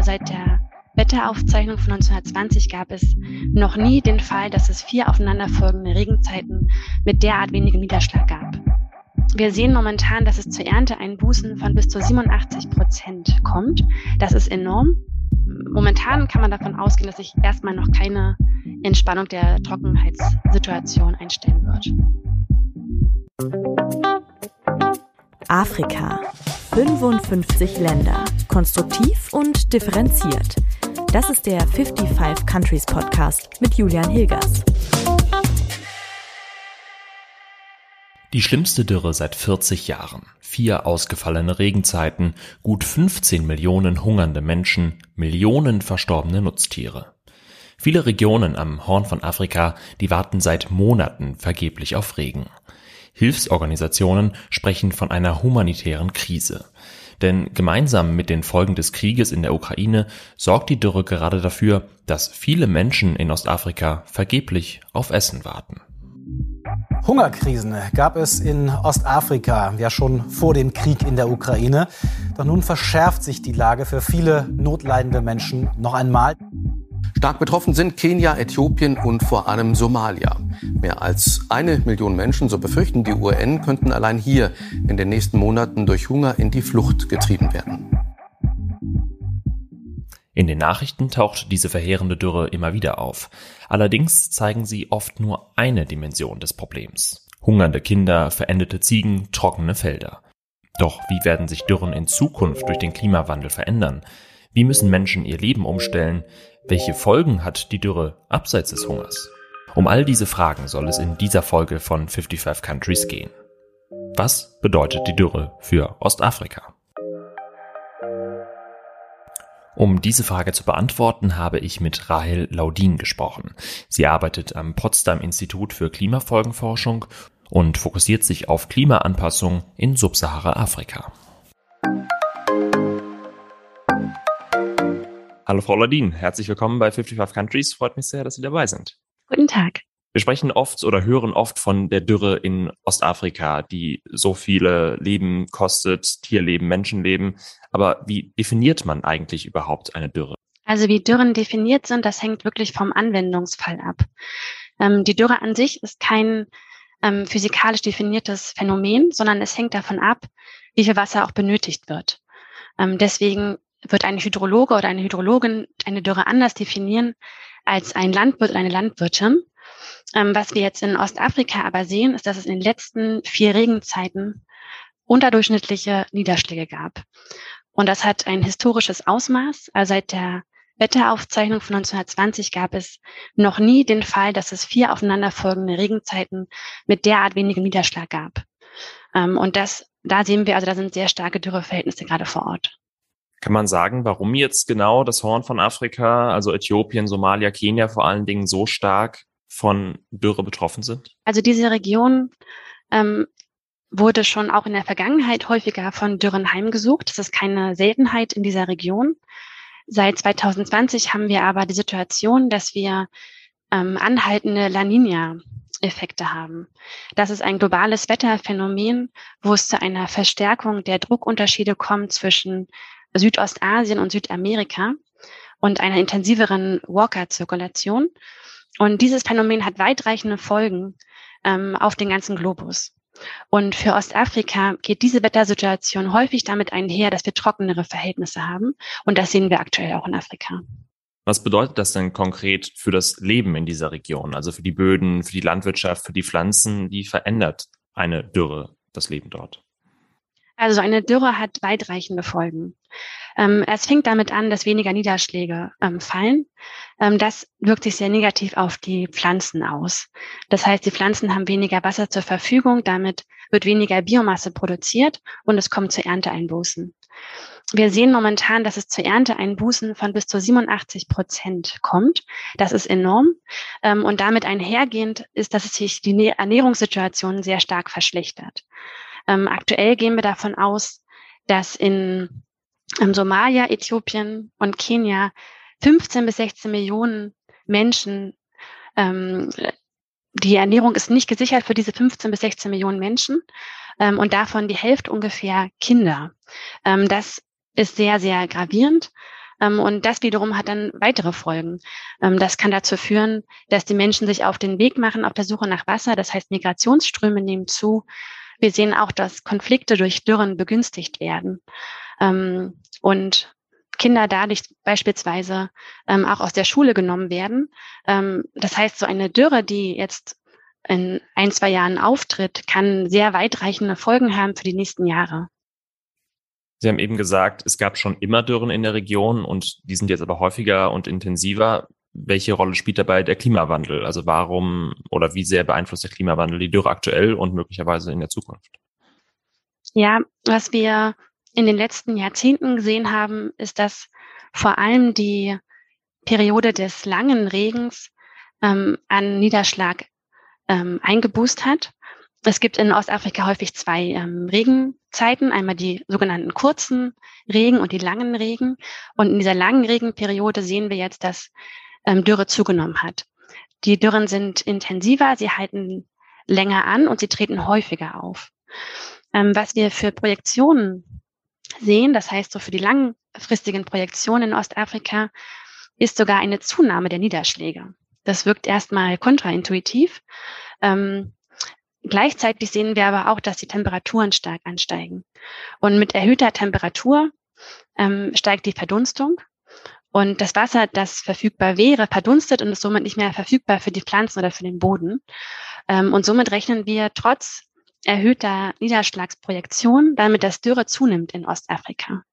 Also seit der Wetteraufzeichnung von 1920 gab es noch nie den Fall, dass es vier aufeinanderfolgende Regenzeiten mit derart wenigem Niederschlag gab. Wir sehen momentan, dass es zur Ernte Einbußen von bis zu 87 Prozent kommt. Das ist enorm. Momentan kann man davon ausgehen, dass sich erstmal noch keine Entspannung der Trockenheitssituation einstellen wird. Afrika. 55 Länder. Konstruktiv und differenziert. Das ist der 55 Countries Podcast mit Julian Hilgers. Die schlimmste Dürre seit 40 Jahren. Vier ausgefallene Regenzeiten, gut 15 Millionen hungernde Menschen, Millionen verstorbene Nutztiere. Viele Regionen am Horn von Afrika, die warten seit Monaten vergeblich auf Regen. Hilfsorganisationen sprechen von einer humanitären Krise. Denn gemeinsam mit den Folgen des Krieges in der Ukraine sorgt die Dürre gerade dafür, dass viele Menschen in Ostafrika vergeblich auf Essen warten. Hungerkrisen gab es in Ostafrika ja schon vor dem Krieg in der Ukraine. Doch nun verschärft sich die Lage für viele notleidende Menschen noch einmal. Stark betroffen sind Kenia, Äthiopien und vor allem Somalia. Mehr als eine Million Menschen, so befürchten die UN, könnten allein hier in den nächsten Monaten durch Hunger in die Flucht getrieben werden. In den Nachrichten taucht diese verheerende Dürre immer wieder auf. Allerdings zeigen sie oft nur eine Dimension des Problems. Hungernde Kinder, verendete Ziegen, trockene Felder. Doch wie werden sich Dürren in Zukunft durch den Klimawandel verändern? Wie müssen Menschen ihr Leben umstellen? Welche Folgen hat die Dürre abseits des Hungers? Um all diese Fragen soll es in dieser Folge von 55 Countries gehen. Was bedeutet die Dürre für Ostafrika? Um diese Frage zu beantworten, habe ich mit Rahel Laudin gesprochen. Sie arbeitet am Potsdam Institut für Klimafolgenforschung und fokussiert sich auf Klimaanpassung in Subsahara-Afrika. Hallo Frau Ladin, herzlich willkommen bei 55 Countries. Freut mich sehr, dass Sie dabei sind. Guten Tag. Wir sprechen oft oder hören oft von der Dürre in Ostafrika, die so viele Leben kostet, Tierleben, Menschenleben. Aber wie definiert man eigentlich überhaupt eine Dürre? Also wie Dürren definiert sind, das hängt wirklich vom Anwendungsfall ab. Ähm, die Dürre an sich ist kein ähm, physikalisch definiertes Phänomen, sondern es hängt davon ab, wie viel Wasser auch benötigt wird. Ähm, deswegen wird ein Hydrologe oder eine Hydrologin eine Dürre anders definieren als ein Landwirt oder eine Landwirtin. Ähm, was wir jetzt in Ostafrika aber sehen, ist, dass es in den letzten vier Regenzeiten unterdurchschnittliche Niederschläge gab. Und das hat ein historisches Ausmaß. Also seit der Wetteraufzeichnung von 1920 gab es noch nie den Fall, dass es vier aufeinanderfolgende Regenzeiten mit derart wenigem Niederschlag gab. Ähm, und das, da sehen wir, also da sind sehr starke Dürreverhältnisse gerade vor Ort. Kann man sagen, warum jetzt genau das Horn von Afrika, also Äthiopien, Somalia, Kenia vor allen Dingen so stark von Dürre betroffen sind? Also diese Region ähm, wurde schon auch in der Vergangenheit häufiger von Dürren heimgesucht. Das ist keine Seltenheit in dieser Region. Seit 2020 haben wir aber die Situation, dass wir ähm, anhaltende La Nina Effekte haben. Das ist ein globales Wetterphänomen, wo es zu einer Verstärkung der Druckunterschiede kommt zwischen Südostasien und Südamerika und einer intensiveren Walker-Zirkulation. Und dieses Phänomen hat weitreichende Folgen ähm, auf den ganzen Globus. Und für Ostafrika geht diese Wettersituation häufig damit einher, dass wir trockenere Verhältnisse haben. Und das sehen wir aktuell auch in Afrika. Was bedeutet das denn konkret für das Leben in dieser Region? Also für die Böden, für die Landwirtschaft, für die Pflanzen? Wie verändert eine Dürre das Leben dort? Also eine Dürre hat weitreichende Folgen. Ähm, es fängt damit an, dass weniger Niederschläge ähm, fallen. Ähm, das wirkt sich sehr negativ auf die Pflanzen aus. Das heißt, die Pflanzen haben weniger Wasser zur Verfügung, damit wird weniger Biomasse produziert und es kommt zu Ernteeinbußen. Wir sehen momentan, dass es zu Ernteeinbußen von bis zu 87 Prozent kommt. Das ist enorm. Ähm, und damit einhergehend ist, dass es sich die Ernährungssituation sehr stark verschlechtert. Ähm, aktuell gehen wir davon aus, dass in ähm, Somalia, Äthiopien und Kenia 15 bis 16 Millionen Menschen, ähm, die Ernährung ist nicht gesichert für diese 15 bis 16 Millionen Menschen ähm, und davon die Hälfte ungefähr Kinder. Ähm, das ist sehr, sehr gravierend. Ähm, und das wiederum hat dann weitere Folgen. Ähm, das kann dazu führen, dass die Menschen sich auf den Weg machen auf der Suche nach Wasser. Das heißt, Migrationsströme nehmen zu. Wir sehen auch, dass Konflikte durch Dürren begünstigt werden. Ähm, und Kinder dadurch beispielsweise ähm, auch aus der Schule genommen werden. Ähm, das heißt, so eine Dürre, die jetzt in ein, zwei Jahren auftritt, kann sehr weitreichende Folgen haben für die nächsten Jahre. Sie haben eben gesagt, es gab schon immer Dürren in der Region und die sind jetzt aber häufiger und intensiver. Welche Rolle spielt dabei der Klimawandel? Also warum oder wie sehr beeinflusst der Klimawandel die Dürre aktuell und möglicherweise in der Zukunft? Ja, was wir in den letzten Jahrzehnten gesehen haben, ist, dass vor allem die Periode des langen Regens ähm, an Niederschlag ähm, eingeboost hat. Es gibt in Ostafrika häufig zwei ähm, Regenzeiten, einmal die sogenannten kurzen Regen und die langen Regen. Und in dieser langen Regenperiode sehen wir jetzt, dass ähm, Dürre zugenommen hat. Die Dürren sind intensiver, sie halten länger an und sie treten häufiger auf. Ähm, was wir für Projektionen sehen, das heißt so für die langfristigen Projektionen in Ostafrika, ist sogar eine Zunahme der Niederschläge. Das wirkt erstmal kontraintuitiv. Ähm, Gleichzeitig sehen wir aber auch, dass die Temperaturen stark ansteigen. Und mit erhöhter Temperatur ähm, steigt die Verdunstung. Und das Wasser, das verfügbar wäre, verdunstet und ist somit nicht mehr verfügbar für die Pflanzen oder für den Boden. Ähm, und somit rechnen wir trotz erhöhter Niederschlagsprojektion damit, dass Dürre zunimmt in Ostafrika.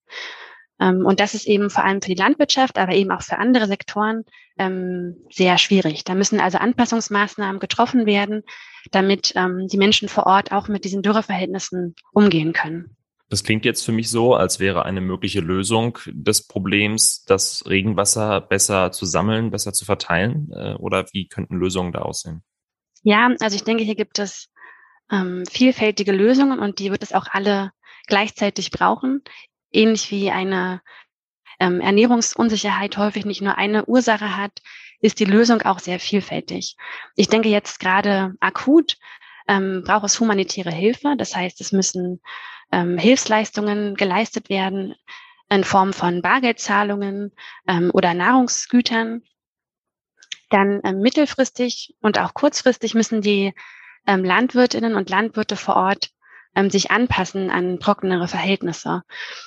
Ähm, und das ist eben vor allem für die Landwirtschaft, aber eben auch für andere Sektoren ähm, sehr schwierig. Da müssen also Anpassungsmaßnahmen getroffen werden, damit die Menschen vor Ort auch mit diesen Dürreverhältnissen umgehen können. Das klingt jetzt für mich so, als wäre eine mögliche Lösung des Problems, das Regenwasser besser zu sammeln, besser zu verteilen. Äh, oder wie könnten Lösungen da aussehen? Ja, also ich denke, hier gibt es ähm, vielfältige Lösungen und die wird es auch alle gleichzeitig brauchen ähnlich wie eine ähm, Ernährungsunsicherheit häufig nicht nur eine Ursache hat, ist die Lösung auch sehr vielfältig. Ich denke jetzt gerade akut ähm, braucht es humanitäre Hilfe. Das heißt, es müssen ähm, Hilfsleistungen geleistet werden in Form von Bargeldzahlungen ähm, oder Nahrungsgütern. Dann ähm, mittelfristig und auch kurzfristig müssen die ähm, Landwirtinnen und Landwirte vor Ort ähm, sich anpassen an trockenere Verhältnisse.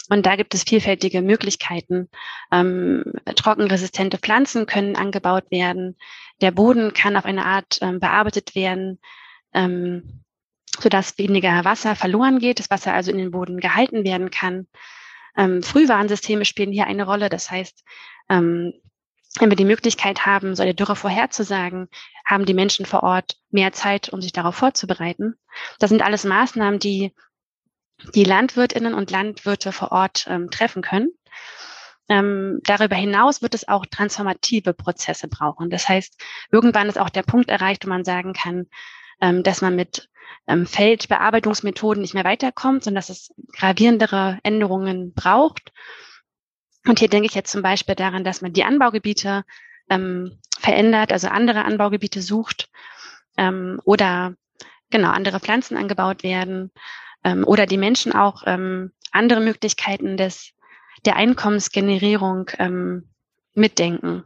Und da gibt es vielfältige Möglichkeiten. Ähm, trockenresistente Pflanzen können angebaut werden. Der Boden kann auf eine Art ähm, bearbeitet werden, ähm, sodass weniger Wasser verloren geht, das Wasser also in den Boden gehalten werden kann. Ähm, Frühwarnsysteme spielen hier eine Rolle. Das heißt, ähm, wenn wir die Möglichkeit haben, so eine Dürre vorherzusagen, haben die Menschen vor Ort mehr Zeit, um sich darauf vorzubereiten. Das sind alles Maßnahmen, die die Landwirtinnen und Landwirte vor Ort ähm, treffen können. Ähm, darüber hinaus wird es auch transformative Prozesse brauchen. Das heißt, irgendwann ist auch der Punkt erreicht, wo man sagen kann, ähm, dass man mit ähm, Feldbearbeitungsmethoden nicht mehr weiterkommt, sondern dass es gravierendere Änderungen braucht. Und hier denke ich jetzt zum Beispiel daran, dass man die Anbaugebiete ähm, verändert, also andere Anbaugebiete sucht ähm, oder genau andere Pflanzen angebaut werden ähm, oder die Menschen auch ähm, andere Möglichkeiten des der Einkommensgenerierung ähm, mitdenken.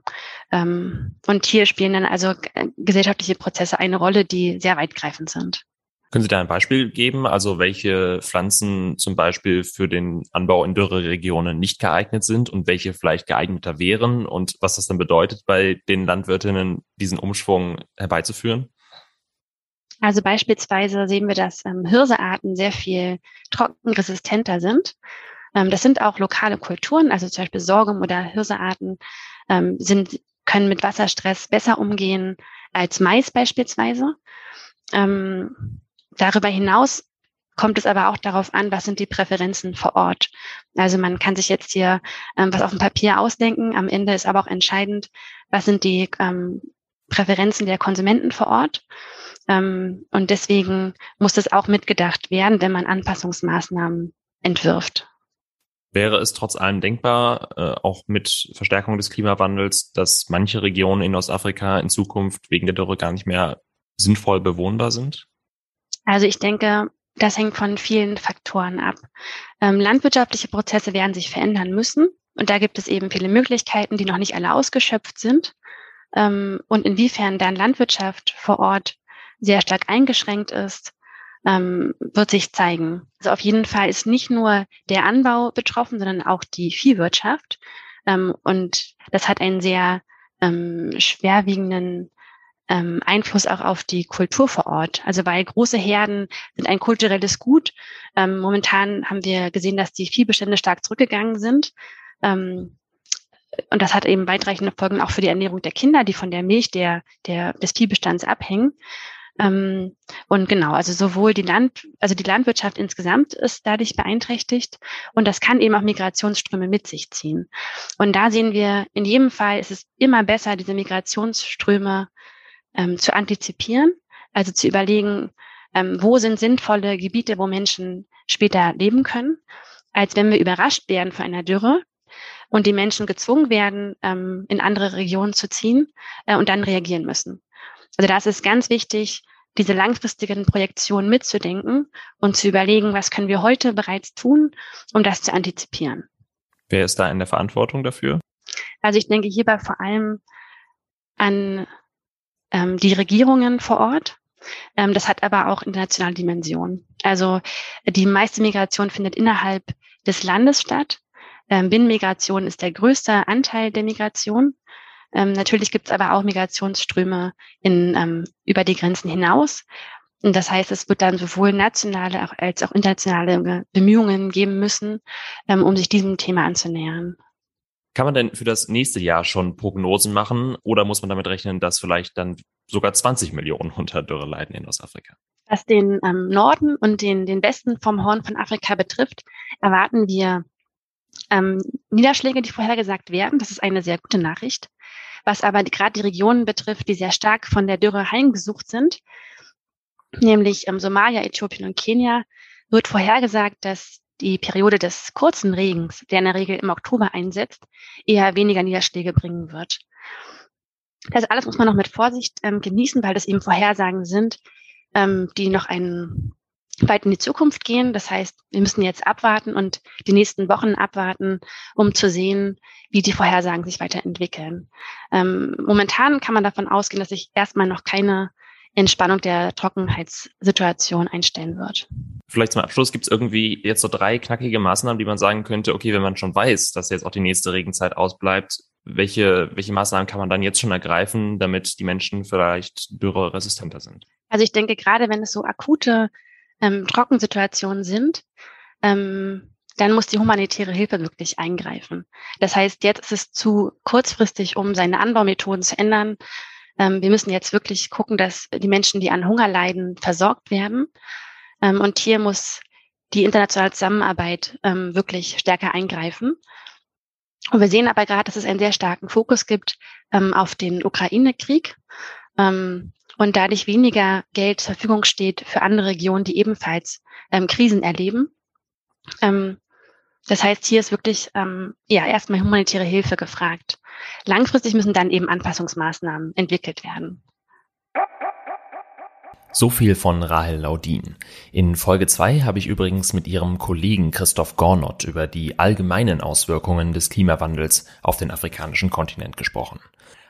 Ähm, und hier spielen dann also äh, gesellschaftliche Prozesse eine Rolle, die sehr weitgreifend sind. Können Sie da ein Beispiel geben? Also welche Pflanzen zum Beispiel für den Anbau in Dürreregionen nicht geeignet sind und welche vielleicht geeigneter wären und was das dann bedeutet, bei den Landwirtinnen diesen Umschwung herbeizuführen? Also beispielsweise sehen wir, dass ähm, Hirsearten sehr viel trockenresistenter sind. Ähm, das sind auch lokale Kulturen, also zum Beispiel Sorghum oder Hirsearten ähm, sind, können mit Wasserstress besser umgehen als Mais beispielsweise. Ähm, Darüber hinaus kommt es aber auch darauf an, was sind die Präferenzen vor Ort. Also man kann sich jetzt hier ähm, was auf dem Papier ausdenken. Am Ende ist aber auch entscheidend, was sind die ähm, Präferenzen der Konsumenten vor Ort. Ähm, und deswegen muss das auch mitgedacht werden, wenn man Anpassungsmaßnahmen entwirft. Wäre es trotz allem denkbar, äh, auch mit Verstärkung des Klimawandels, dass manche Regionen in Ostafrika in Zukunft wegen der Dürre gar nicht mehr sinnvoll bewohnbar sind? Also ich denke, das hängt von vielen Faktoren ab. Ähm, landwirtschaftliche Prozesse werden sich verändern müssen. und da gibt es eben viele Möglichkeiten, die noch nicht alle ausgeschöpft sind. Ähm, und inwiefern dann Landwirtschaft vor Ort sehr stark eingeschränkt ist, ähm, wird sich zeigen. Also auf jeden Fall ist nicht nur der Anbau betroffen, sondern auch die Viehwirtschaft. Ähm, und das hat einen sehr ähm, schwerwiegenden ähm, Einfluss auch auf die Kultur vor Ort. Also weil große Herden sind ein kulturelles Gut. Ähm, momentan haben wir gesehen, dass die Viehbestände stark zurückgegangen sind. Ähm, und das hat eben weitreichende Folgen auch für die Ernährung der Kinder, die von der Milch der, der, des Viehbestands abhängen. Ähm, und genau, also sowohl die Land, also die Landwirtschaft insgesamt ist dadurch beeinträchtigt und das kann eben auch Migrationsströme mit sich ziehen. Und da sehen wir, in jedem Fall ist es immer besser, diese Migrationsströme ähm, zu antizipieren, also zu überlegen, ähm, wo sind sinnvolle Gebiete, wo Menschen später leben können, als wenn wir überrascht werden von einer Dürre und die Menschen gezwungen werden, ähm, in andere Regionen zu ziehen äh, und dann reagieren müssen. Also da ist es ganz wichtig, diese langfristigen Projektionen mitzudenken und zu überlegen, was können wir heute bereits tun, um das zu antizipieren. Wer ist da in der Verantwortung dafür? Also ich denke hierbei vor allem an ähm, die Regierungen vor Ort. Ähm, das hat aber auch internationale Dimensionen. Also die meiste Migration findet innerhalb des Landes statt. Ähm, Binnenmigration ist der größte Anteil der Migration. Ähm, natürlich gibt es aber auch Migrationsströme in, ähm, über die Grenzen hinaus. Und das heißt, es wird dann sowohl nationale als auch internationale Bemühungen geben müssen, ähm, um sich diesem Thema anzunähern. Kann man denn für das nächste Jahr schon Prognosen machen oder muss man damit rechnen, dass vielleicht dann sogar 20 Millionen unter Dürre leiden in Ostafrika? Was den ähm, Norden und den, den Westen vom Horn von Afrika betrifft, erwarten wir ähm, Niederschläge, die vorhergesagt werden. Das ist eine sehr gute Nachricht. Was aber gerade die Regionen betrifft, die sehr stark von der Dürre heimgesucht sind, nämlich ähm, Somalia, Äthiopien und Kenia, wird vorhergesagt, dass die Periode des kurzen Regens, der in der Regel im Oktober einsetzt, eher weniger Niederschläge bringen wird. Das alles muss man noch mit Vorsicht ähm, genießen, weil das eben Vorhersagen sind, ähm, die noch einen weit in die Zukunft gehen. Das heißt, wir müssen jetzt abwarten und die nächsten Wochen abwarten, um zu sehen, wie die Vorhersagen sich weiterentwickeln. Ähm, momentan kann man davon ausgehen, dass sich erstmal noch keine Entspannung der Trockenheitssituation einstellen wird. Vielleicht zum Abschluss gibt es irgendwie jetzt so drei knackige Maßnahmen, die man sagen könnte, okay, wenn man schon weiß, dass jetzt auch die nächste Regenzeit ausbleibt, welche, welche Maßnahmen kann man dann jetzt schon ergreifen, damit die Menschen vielleicht dürreresistenter sind? Also ich denke, gerade wenn es so akute ähm, Trockensituationen sind, ähm, dann muss die humanitäre Hilfe wirklich eingreifen. Das heißt, jetzt ist es zu kurzfristig, um seine Anbaumethoden zu ändern. Ähm, wir müssen jetzt wirklich gucken, dass die Menschen, die an Hunger leiden, versorgt werden. Ähm, und hier muss die internationale Zusammenarbeit ähm, wirklich stärker eingreifen. Und wir sehen aber gerade, dass es einen sehr starken Fokus gibt ähm, auf den Ukraine-Krieg. Ähm, und dadurch weniger Geld zur Verfügung steht für andere Regionen, die ebenfalls ähm, Krisen erleben. Ähm, das heißt, hier ist wirklich ähm, ja erstmal humanitäre Hilfe gefragt. Langfristig müssen dann eben Anpassungsmaßnahmen entwickelt werden. So viel von Rahel Laudin. In Folge 2 habe ich übrigens mit ihrem Kollegen Christoph Gornott über die allgemeinen Auswirkungen des Klimawandels auf den afrikanischen Kontinent gesprochen.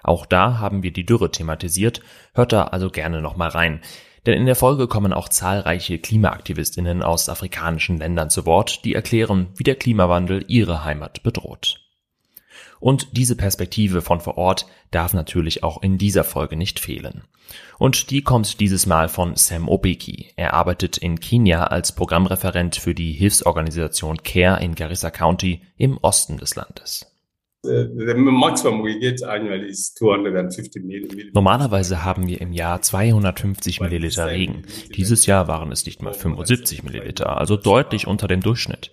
Auch da haben wir die Dürre thematisiert, hört da also gerne nochmal rein. Denn in der Folge kommen auch zahlreiche Klimaaktivistinnen aus afrikanischen Ländern zu Wort, die erklären, wie der Klimawandel ihre Heimat bedroht. Und diese Perspektive von vor Ort darf natürlich auch in dieser Folge nicht fehlen. Und die kommt dieses Mal von Sam Obeki. Er arbeitet in Kenia als Programmreferent für die Hilfsorganisation CARE in Garissa County im Osten des Landes. Normalerweise haben wir im Jahr 250 Milliliter Regen. Dieses Jahr waren es nicht mal 75 Milliliter, also deutlich unter dem Durchschnitt.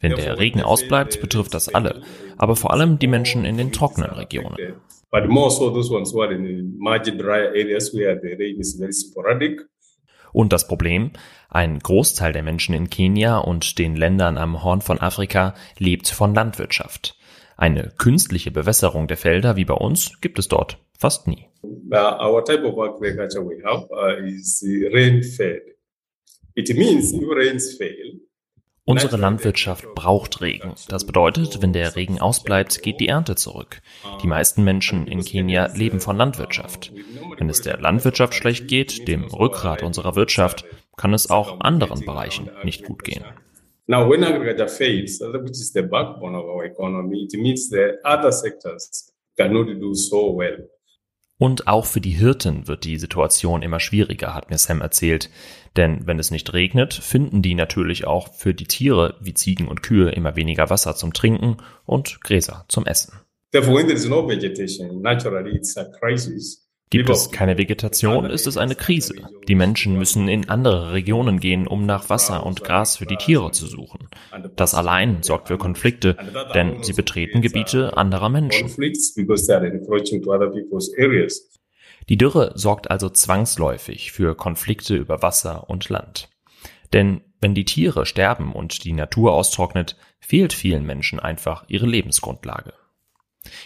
Wenn der Regen ausbleibt, betrifft das alle, aber vor allem die Menschen in den trockenen Regionen. But more so those ones who are in margin dry areas where the rain is very sporadic. Und das Problem? Ein Großteil der Menschen in Kenia und den Ländern am Horn von Afrika lebt von Landwirtschaft. Eine künstliche Bewässerung der Felder wie bei uns gibt es dort fast nie. Our type of agriculture we have uh, is rain fed. It means if rains fail, Unsere Landwirtschaft braucht Regen. Das bedeutet, wenn der Regen ausbleibt, geht die Ernte zurück. Die meisten Menschen in Kenia leben von Landwirtschaft. Wenn es der Landwirtschaft schlecht geht, dem Rückgrat unserer Wirtschaft, kann es auch anderen Bereichen nicht gut gehen. Now, when agriculture fails, which is the backbone of our economy, it means the other sectors cannot do so well. Und auch für die Hirten wird die Situation immer schwieriger, hat mir Sam erzählt. Denn wenn es nicht regnet, finden die natürlich auch für die Tiere wie Ziegen und Kühe immer weniger Wasser zum Trinken und Gräser zum Essen. Therefore, when there is no vegetation, naturally it's a crisis. Gibt es keine Vegetation, ist es eine Krise. Die Menschen müssen in andere Regionen gehen, um nach Wasser und Gras für die Tiere zu suchen. Das allein sorgt für Konflikte, denn sie betreten Gebiete anderer Menschen. Die Dürre sorgt also zwangsläufig für Konflikte über Wasser und Land. Denn wenn die Tiere sterben und die Natur austrocknet, fehlt vielen Menschen einfach ihre Lebensgrundlage.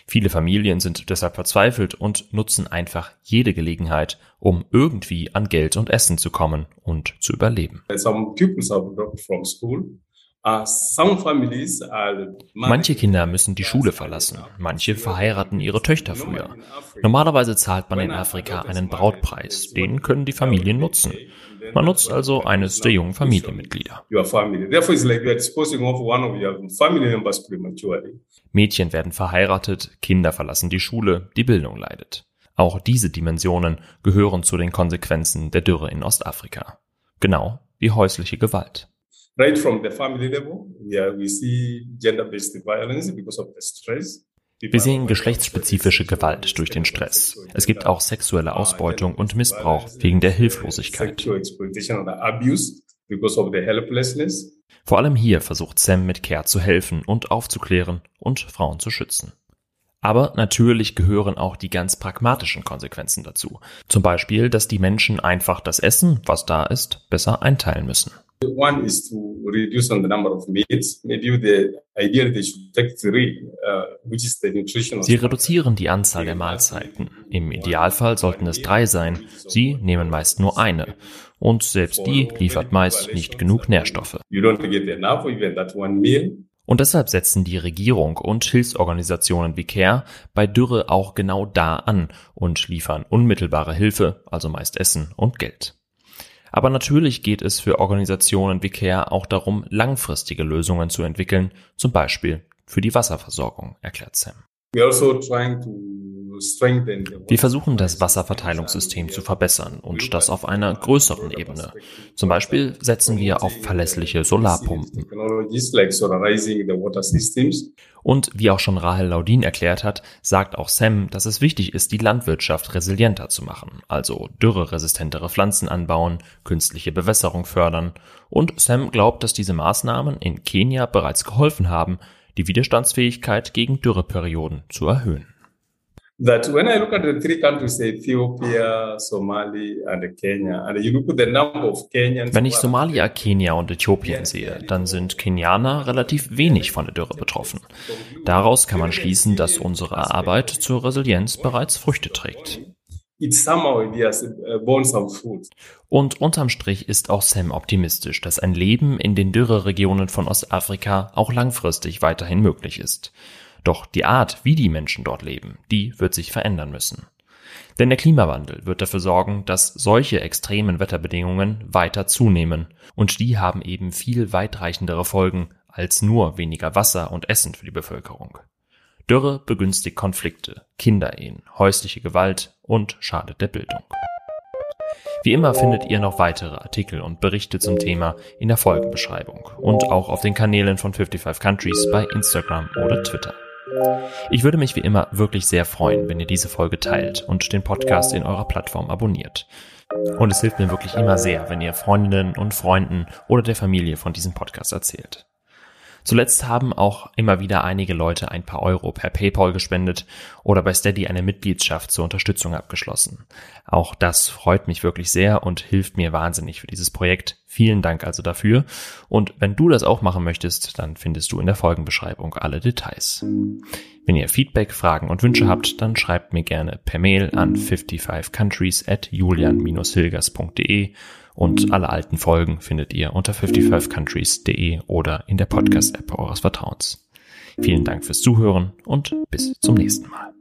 Viele Familien sind deshalb verzweifelt und nutzen einfach jede Gelegenheit, um irgendwie an Geld und Essen zu kommen und zu überleben. Uh, manche Kinder müssen die Schule verlassen, manche verheiraten ihre Töchter früher. Normalerweise zahlt man in Afrika einen Brautpreis, den können die Familien nutzen. Man nutzt also eines der jungen Familienmitglieder. Mädchen werden verheiratet, Kinder verlassen die Schule, die Bildung leidet. Auch diese Dimensionen gehören zu den Konsequenzen der Dürre in Ostafrika. Genau wie häusliche Gewalt. Right from the family level, yeah, we see gender-based violence because of the stress. Wir sehen geschlechtsspezifische Gewalt durch den Stress. Es gibt auch sexuelle Ausbeutung und Missbrauch wegen der Hilflosigkeit. Vor allem hier versucht Sam mit Care zu helfen und aufzuklären und Frauen zu schützen. Aber natürlich gehören auch die ganz pragmatischen Konsequenzen dazu. Zum Beispiel, dass die Menschen einfach das Essen, was da ist, besser einteilen müssen. One is to reduce on the number of meats. Maybe the idea they should take three, uh, which is the nutritional. Sie reduzieren die Anzahl der Mahlzeiten. Im Idealfall sollten es drei sein. Sie nehmen meist nur eine. Und selbst die liefert meist nicht genug Nährstoffe. You don't get enough, even that one meal. Und deshalb setzen die Regierung und Hilfsorganisationen wie CARE bei Dürre auch genau da an und liefern unmittelbare Hilfe, also meist Essen und Geld. Aber natürlich geht es für Organisationen wie CARE auch darum, langfristige Lösungen zu entwickeln, zum Beispiel für die Wasserversorgung, erklärt Sam. Also Wir versuchen das Wasserverteilungssystem zu verbessern und das auf einer größeren Ebene. Zum Beispiel setzen wir auf verlässliche Solarpumpen. Und wie auch schon Rahel Laudin erklärt hat, sagt auch Sam, dass es wichtig ist, die Landwirtschaft resilienter zu machen, also dürreresistentere Pflanzen anbauen, künstliche Bewässerung fördern. Und Sam glaubt, dass diese Maßnahmen in Kenia bereits geholfen haben, die Widerstandsfähigkeit gegen Dürreperioden zu erhöhen. That when I look at the three countries, Ethiopia, Somalia and Kenya, and you look at the number of Kenyans. Wenn ich Somalia, Kenia und Äthiopien sehe, dann sind Kenianer relativ wenig von der Dürre betroffen. Daraus kann man schließen, dass unsere Arbeit zur Resilienz bereits Früchte trägt. Und unterm Strich ist auch Sam optimistisch, dass ein Leben in den Dürreregionen von Ostafrika auch langfristig weiterhin möglich ist. Doch die Art, wie die Menschen dort leben, die wird sich verändern müssen. Denn der Klimawandel wird dafür sorgen, dass solche extremen Wetterbedingungen weiter zunehmen, und die haben eben viel weitreichendere Folgen als nur weniger Wasser und Essen für die Bevölkerung. Dürre begünstigt Konflikte, Kinderehen, häusliche Gewalt und schadet der Bildung. Wie immer findet ihr noch weitere Artikel und Berichte zum Thema in der Folgenbeschreibung und auch auf den Kanälen von 55 Countries bei Instagram oder Twitter. Ich würde mich wie immer wirklich sehr freuen, wenn ihr diese Folge teilt und den Podcast in eurer Plattform abonniert. Und es hilft mir wirklich immer sehr, wenn ihr Freundinnen und Freunden oder der Familie von diesem Podcast erzählt. Zuletzt haben auch immer wieder einige Leute ein paar Euro per PayPal gespendet oder bei Steady eine Mitgliedschaft zur Unterstützung abgeschlossen. Auch das freut mich wirklich sehr und hilft mir wahnsinnig für dieses Projekt. Vielen Dank also dafür. Und wenn du das auch machen möchtest, dann findest du in der Folgenbeschreibung alle Details. Wenn ihr Feedback, Fragen und Wünsche habt, dann schreibt mir gerne per Mail an 55countries at julian-hilgers.de und alle alten Folgen findet ihr unter 55countries.de oder in der Podcast-App eures Vertrauens. Vielen Dank fürs Zuhören und bis zum nächsten Mal.